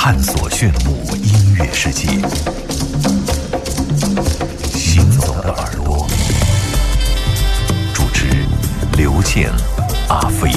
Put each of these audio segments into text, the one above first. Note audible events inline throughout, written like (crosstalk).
探索炫目音乐世界。行走的耳朵，主持刘健、阿飞。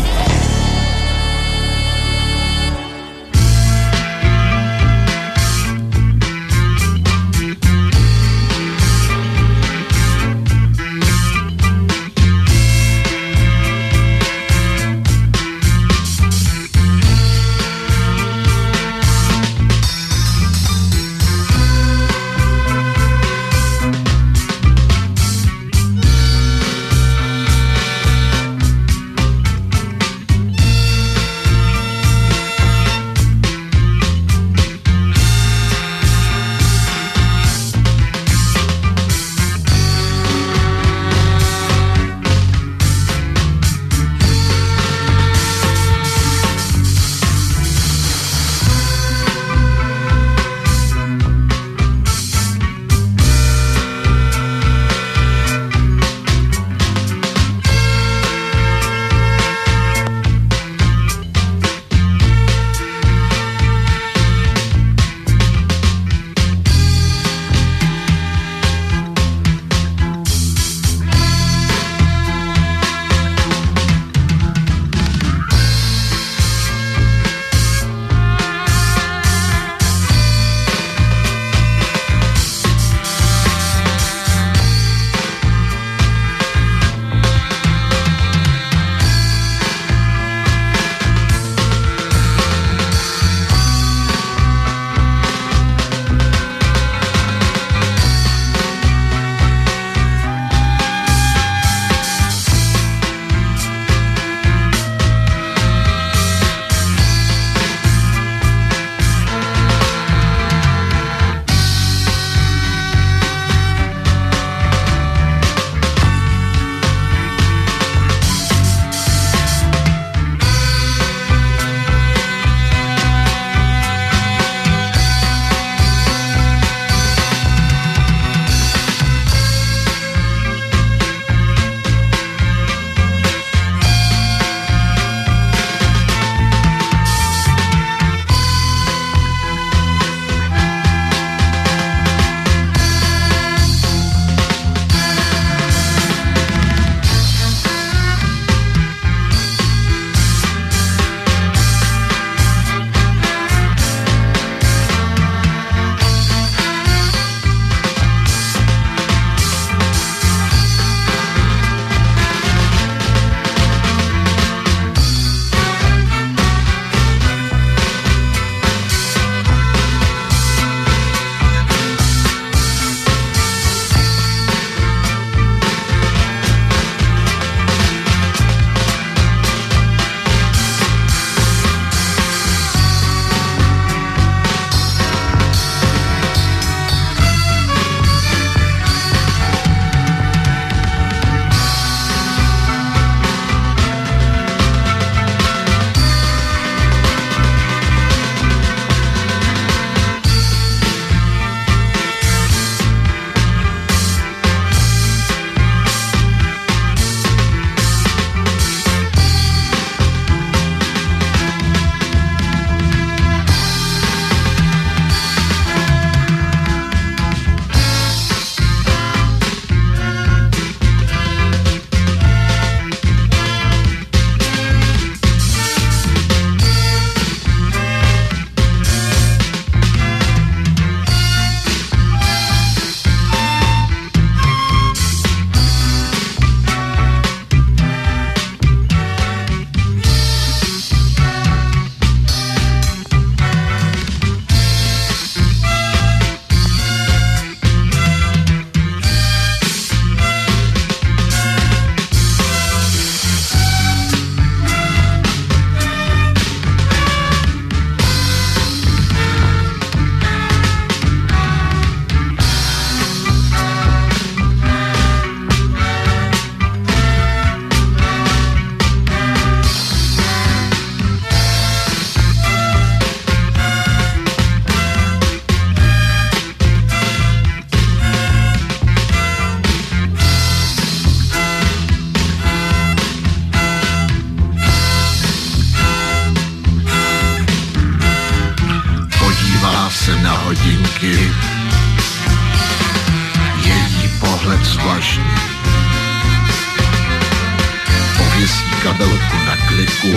Kabelku na kliku,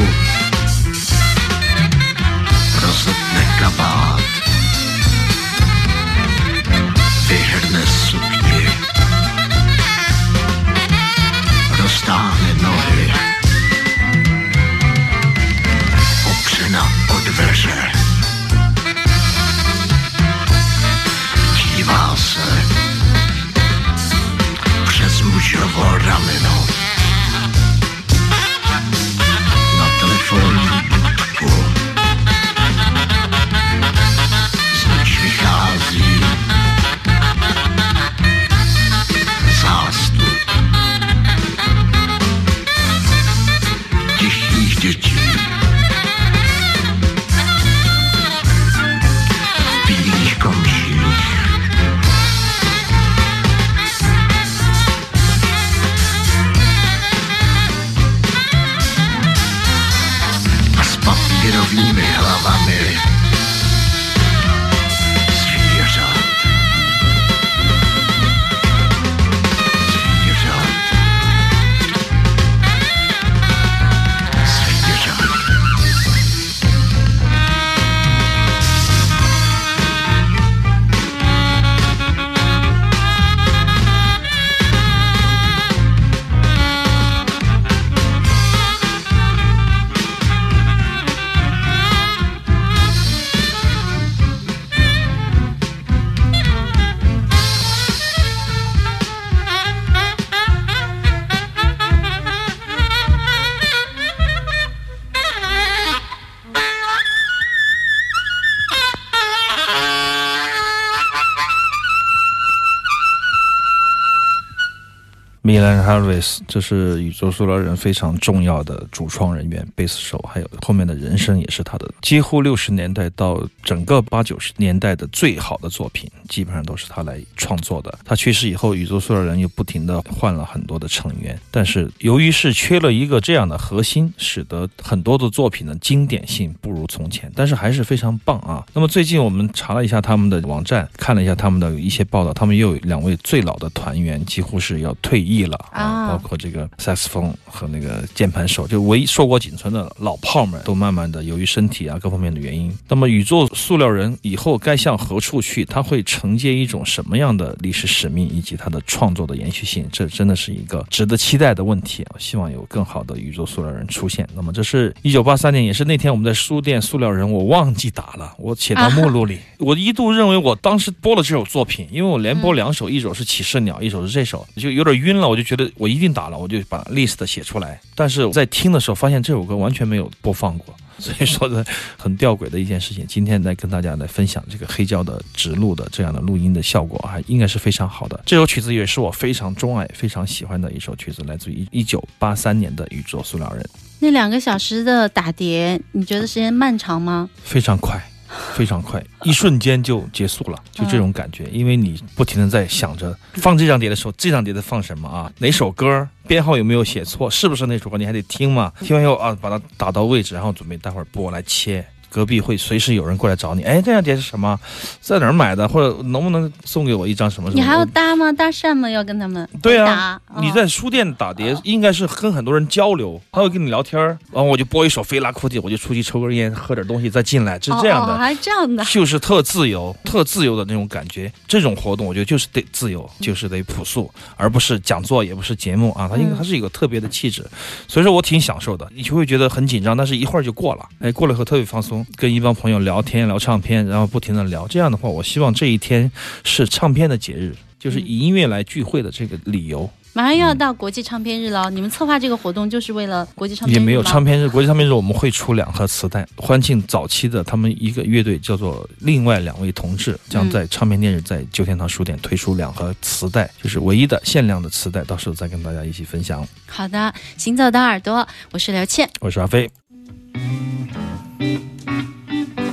rozhodne kabát, 米兰 Harris，这是宇宙塑料人非常重要的主创人员，贝斯手，还有后面的人生也是他的。几乎六十年代到整个八九十年代的最好的作品，基本上都是他来创作的。他去世以后，宇宙塑料人又不停的换了很多的成员，但是由于是缺了一个这样的核心，使得很多的作品的经典性不如从前，但是还是非常棒啊。那么最近我们查了一下他们的网站，看了一下他们的一些报道，他们又有两位最老的团员几乎是要退役了啊包括这个萨克斯风和那个键盘手，就唯一硕果仅存的老炮们，都慢慢的由于身体啊各方面的原因，那么宇宙塑料人以后该向何处去？他会承接一种什么样的历史使命，以及他的创作的延续性？这真的是一个值得期待的问题我！希望有更好的宇宙塑料人出现。那么这是一九八三年，也是那天我们在书店塑料人，我忘记打了，我写到 (laughs) 目录里。我一度认为我当时播了这首作品，因为我连播两首，一首是启示鸟，一首是这首，就有点晕了，我就觉得我一定打了，我就把 list 写出来。但是在听的时候，发现这首歌完全没有播放过。(laughs) 所以说呢，很吊诡的一件事情。今天来跟大家来分享这个黑胶的直录的这样的录音的效果，啊应该是非常好的。这首曲子也是我非常钟爱、非常喜欢的一首曲子，来自于一九八三年的《宇宙塑料人》，那两个小时的打碟，你觉得时间漫长吗？非常快。非常快，一瞬间就结束了，就这种感觉。因为你不停的在想着放这张碟的时候，这张碟在放什么啊？哪首歌编号有没有写错？是不是那首歌？你还得听嘛。听完以后啊，把它打到位置，然后准备待会儿播来切。隔壁会随时有人过来找你，哎，这张碟是什么？在哪儿买的？或者能不能送给我一张什么什么？你还要搭吗？搭讪吗？要跟他们对啊搭，你在书店打碟，应该是跟很多人交流，他会跟你聊天儿，然后我就播一首《菲拉库蒂》，我就出去抽根烟，喝点东西再进来，是这样的。哦哦还这样的。就是特自由、特自由的那种感觉。这种活动，我觉得就是得自由，就是得朴素，而不是讲座，也不是节目啊。它应该它是一个特别的气质，所以说我挺享受的。你就会觉得很紧张，但是一会儿就过了。哎，过了以后特别放松，跟一帮朋友聊天、聊唱片，然后不停的聊。这样的话，我希望这一天是唱片的节日，就是以音乐来聚会的这个理由。马上又要到国际唱片日了，你们策划这个活动就是为了国际唱片日也没有唱片日，国际唱片日我们会出两盒磁带。欢庆早期的他们一个乐队叫做另外两位同志，将在唱片店日在旧天堂书店推出两盒磁带，就是唯一的限量的磁带，到时候再跟大家一起分享。好的，行走的耳朵，我是刘倩。我是阿飞。的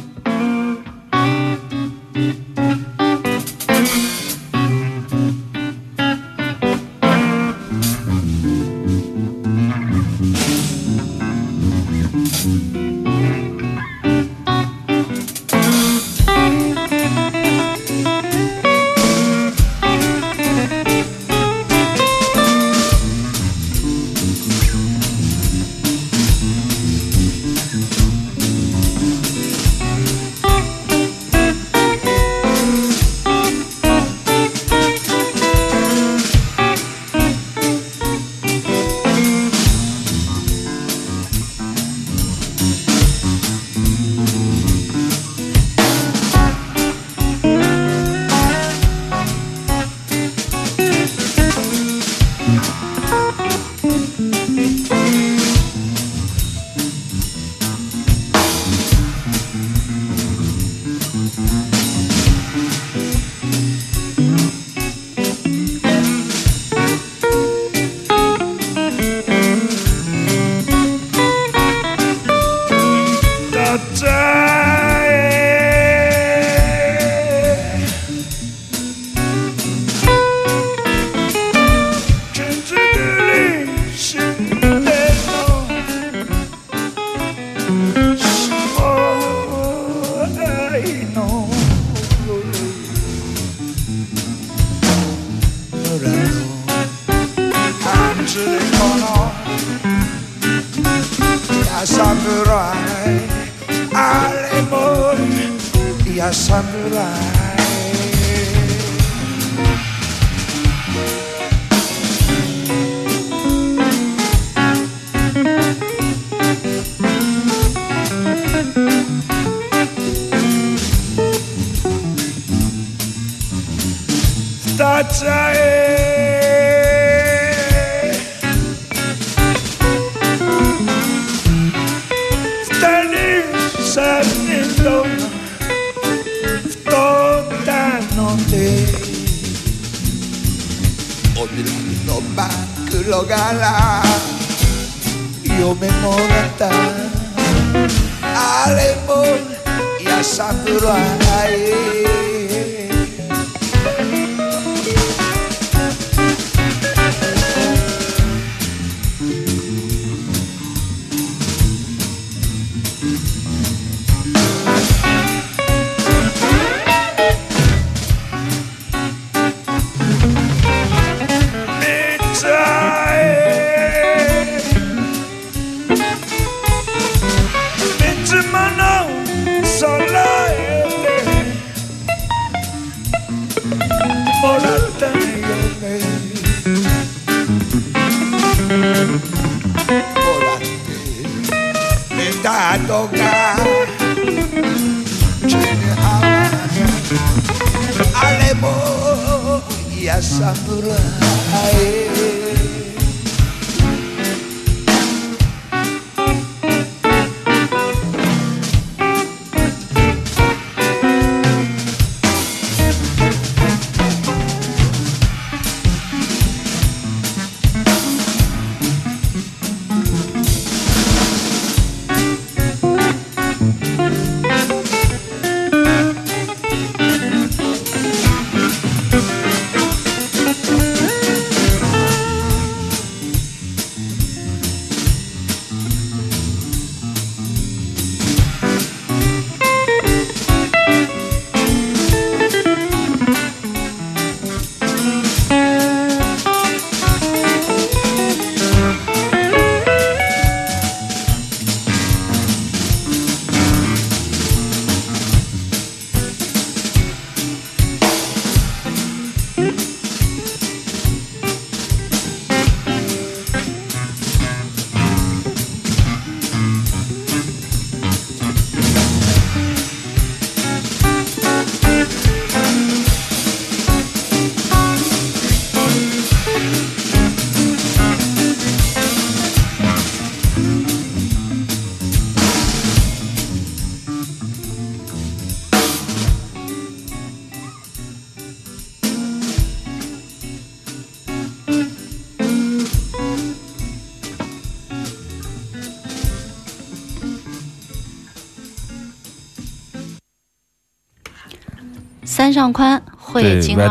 三上宽慧对金二》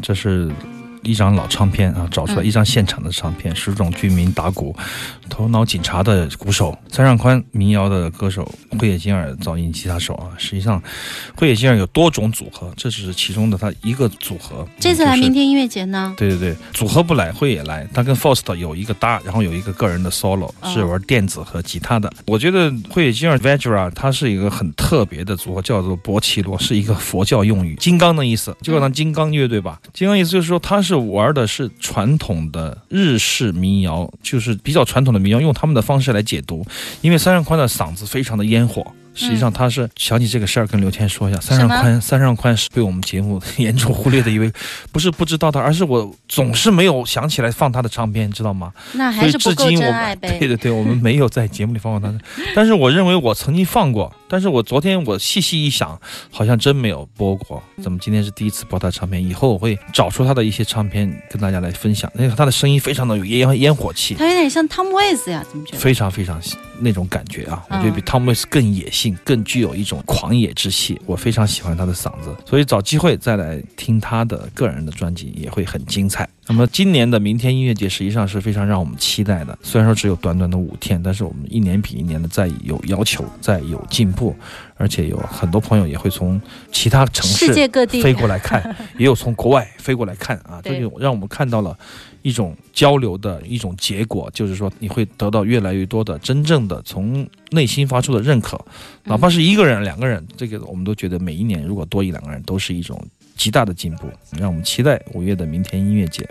这是一张老唱片啊，找出来嗯一张现场的唱片，十种居民打鼓，头脑警察的鼓手，三上宽民谣的歌手，灰野金尔噪音吉他手啊。实际上，灰野金尔有多种组合，这只是其中的他一个组合。这次来明天音乐节呢？对对对，组合不来，会也来。他跟 Faust 有一个搭，然后有一个个人的 solo，哦是玩电子和吉他的。我觉得会野金尔 Vajra 它是一个很特别的组合，叫做博奇罗，是一个佛教用语，金刚的意思，就好像金刚乐队吧。金刚意思就是说，他是玩的是传统的日式民谣，就是比较传统的民谣，用他们的方式来解读。因为三上宽的嗓子非常的烟火。实际上他是想起这个事儿，跟刘谦说一下。三上宽，三上宽是被我们节目严重忽略的一位，不是不知道他，而是我总是没有想起来放他的唱片，知道吗？那还是不够至今我们真爱呗。(laughs) 对对对，我们没有在节目里放过他，但是我认为我曾经放过，但但是我昨天我细细一想，好像真没有播过。怎么今天是第一次播他唱片？以后我会找出他的一些唱片跟大家来分享。那个他的声音非常的有烟烟火气，他有点像 Tom Waits 呀，怎么觉得？非常非常那种感觉啊，我嗯觉得比 Tom Waits 更野性，更具有一种狂野之气。我非常喜欢他的嗓子，所以找机会再来听他的个人的专辑也会很精彩。那么今年的明天音乐节实际上是非常让我们期待的，虽然说只有短短的五天，但是我们一年比一年的在有要求，在有进步，而且有很多朋友也会从其他城市世界各地。飞过来看，(laughs) 也有从国外飞过来看啊，这就让我们看到了一种交流的一种结果，就是说你会得到越来越多的真正的从内心发出的认可，哪怕是一个人、两个人，这个我们都觉得每一年如果多一两个人，都是一种极大的进步，让我们期待五月的明天音乐节。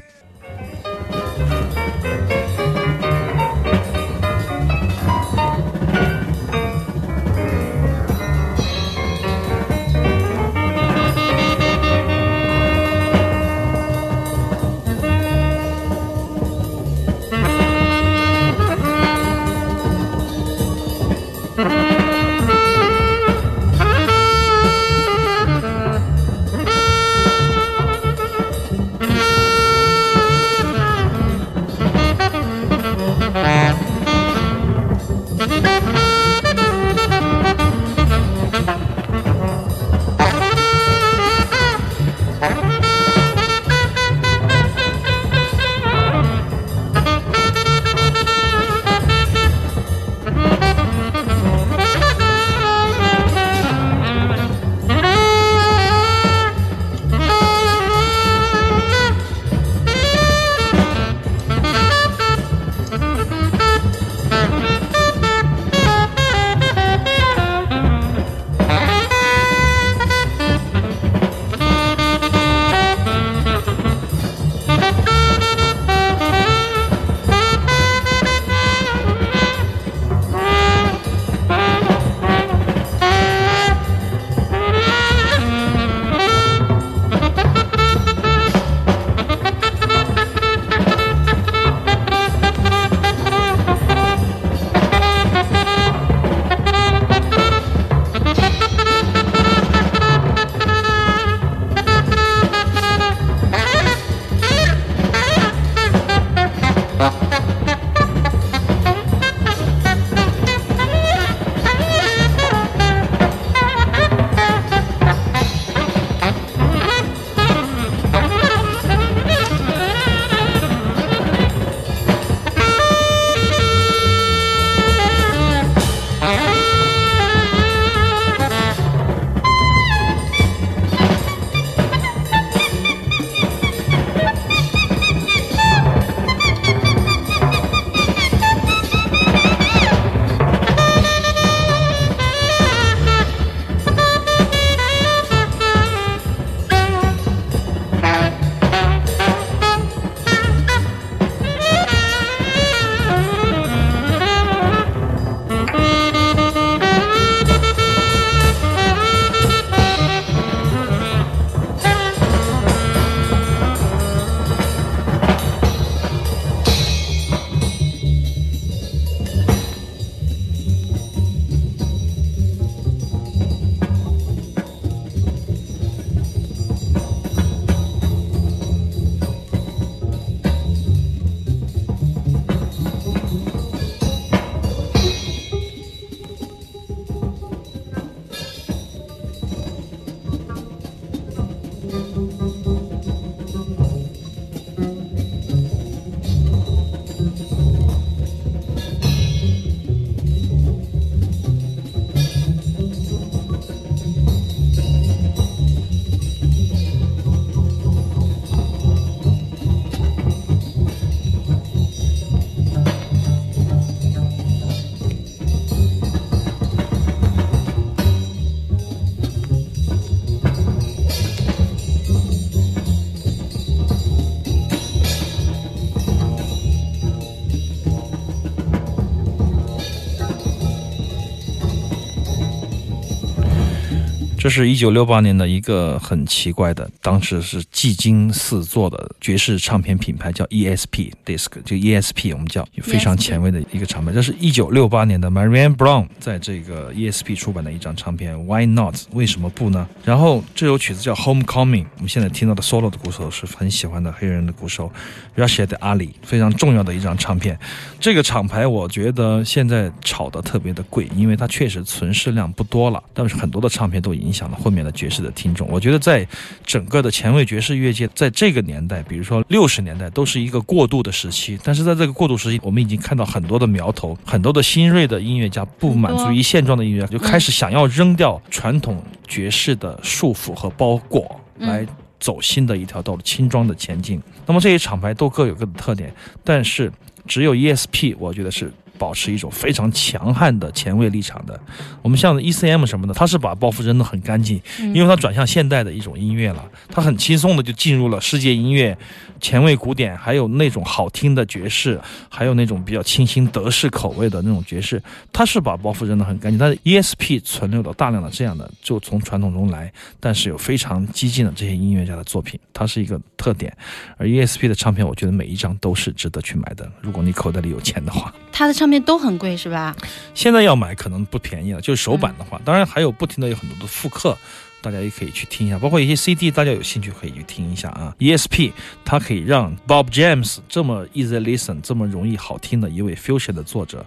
这是一九六八年的一个很奇怪的，当时是技惊四座的爵士唱片品牌，叫 ESP Disc，就 ESP 我们叫非常前卫的一个厂牌。这是一九六八年的 Marianne Brown 在这个 ESP 出版的一张唱片，Why Not？为什么不呢？然后这首曲子叫 Homecoming，我们现在听到的 solo 的鼓手是很喜欢的黑人的鼓手 Rashid Ali，非常重要的一张唱片。这个厂牌我觉得现在炒的特别的贵，因为它确实存世量不多了，但是很多的唱片都影响了后面的爵士的听众。我觉得在整个的前卫爵士乐界，在这个年代，比如说六十年代，都是一个过渡的时期。但是在这个过渡时期，我们已经看到很多的苗头，很多的新锐的音乐家不满足于现状的音乐家，就开始想要扔掉传统爵士的束缚和包裹，来走新的一条道路，轻装的前进。那么这些厂牌都各有各的特点，但是只有 ESP，我觉得是。保持一种非常强悍的前卫立场的，我们像 ECM 什么的，他是把包袱扔得很干净，因为他转向现代的一种音乐了，他很轻松的就进入了世界音乐、前卫古典，还有那种好听的爵士，还有那种比较清新德式口味的那种爵士，他是把包袱扔得很干净。但是 ESP 存留了大量的这样的，就从传统中来，但是有非常激进的这些音乐家的作品，它是一个特点。而 ESP 的唱片，我觉得每一张都是值得去买的，如果你口袋里有钱的话。他的唱片都很贵是吧？现在要买可能不便宜了，就是首版的话，当然还有不停的有很多的复刻，大家也可以去听一下，包括一些 CD，大家有兴趣可以去听一下啊。ESP 它可以让 Bob James 这么 easy listen 这么容易好听的一位 fusion 的作者，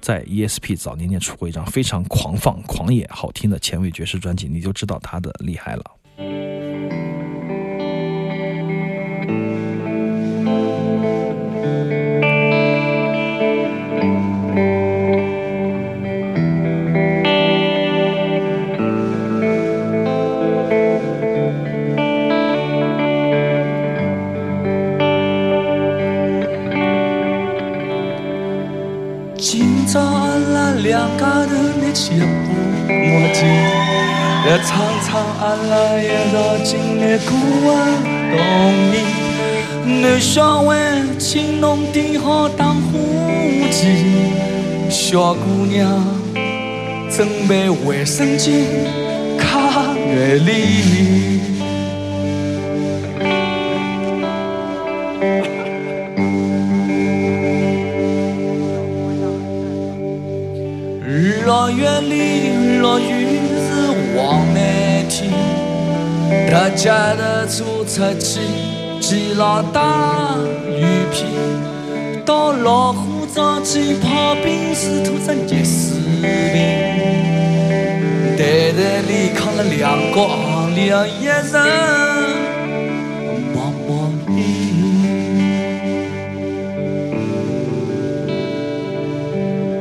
在 ESP 早年间出过一张非常狂放、狂野、好听的前卫爵士专辑，你就知道他的厉害了。墨镜，来唱唱阿拉一道经历过的童年。男小孩请侬点好打火机，小姑娘准备卫生巾、卡月里。六月里落雨是黄梅天，大家的做出去，系牢大雨披，到老虎灶去泡冰水，涂成热水瓶。台台里扛了两个行李，一人毛毛衣。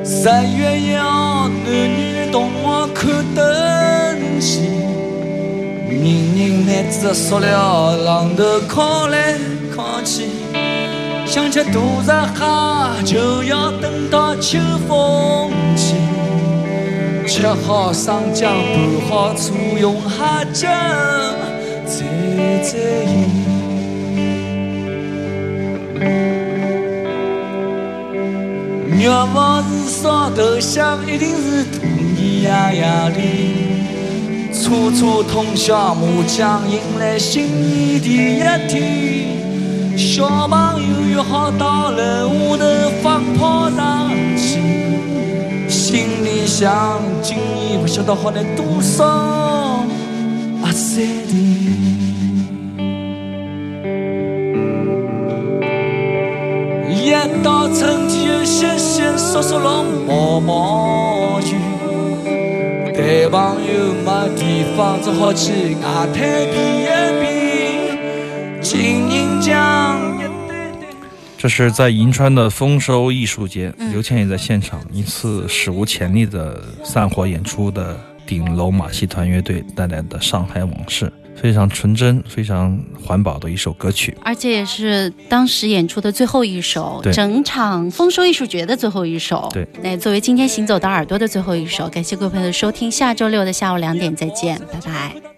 十月要男女同学看灯戏，人人拿着塑料榔头敲来敲去，想吃大闸蟹就要等到秋风起，吃好生姜，拌好醋，用虾酱蘸蘸盐。愿望是烧头香，一定是大年夜夜里，处处通宵麻将，迎来新年第一天。小朋友约好到楼下头放炮仗去，心里想今年不晓得好拿多少阿三的。一到春天又歇歇缩缩落毛毛雨，谈朋友没地方，只好去外滩避一避。情人江。这是在银川的丰收艺术节，刘谦也在现场，一次史无前例的散伙演出的顶楼马戏团乐队带来的《上海往事》，非常纯真、非常环保的一首歌曲。而且也是当时演出的最后一首，整场丰收艺术节的最后一首。对，那作为今天行走的耳朵的最后一首，感谢各位朋友的收听，下周六的下午两点再见，拜拜。